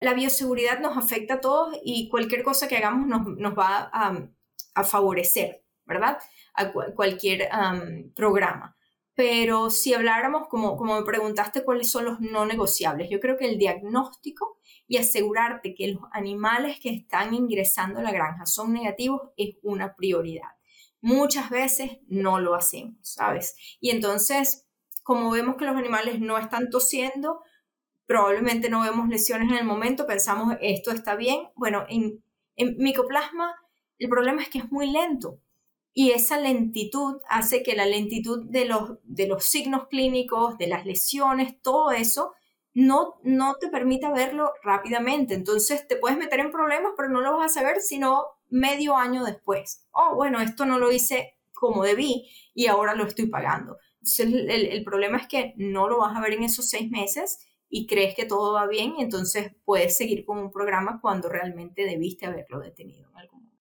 la bioseguridad nos afecta a todos y cualquier cosa que hagamos nos, va a, favorecer, ¿verdad? A cualquier programa. Pero si habláramos, como, como me preguntaste, cuáles son los no negociables, yo creo que el diagnóstico y asegurarte que los animales que están ingresando a la granja son negativos es una prioridad. Muchas veces no lo hacemos, ¿sabes? Y entonces, como vemos que los animales no están tosiendo, probablemente no vemos lesiones en el momento, pensamos esto está bien. Bueno, en, micoplasma el problema es que es muy lento y esa lentitud hace que la lentitud de los, de los signos clínicos, de las lesiones, todo eso, no, no te permita verlo rápidamente. Entonces te puedes meter en problemas, pero no lo vas a saber sino medio año después. Oh, bueno, esto no lo hice como debí y ahora lo estoy pagando. el, el, problema es que no lo vas a ver en esos seis meses y crees que todo va bien, entonces puedes seguir con un programa cuando realmente debiste haberlo detenido en algún momento.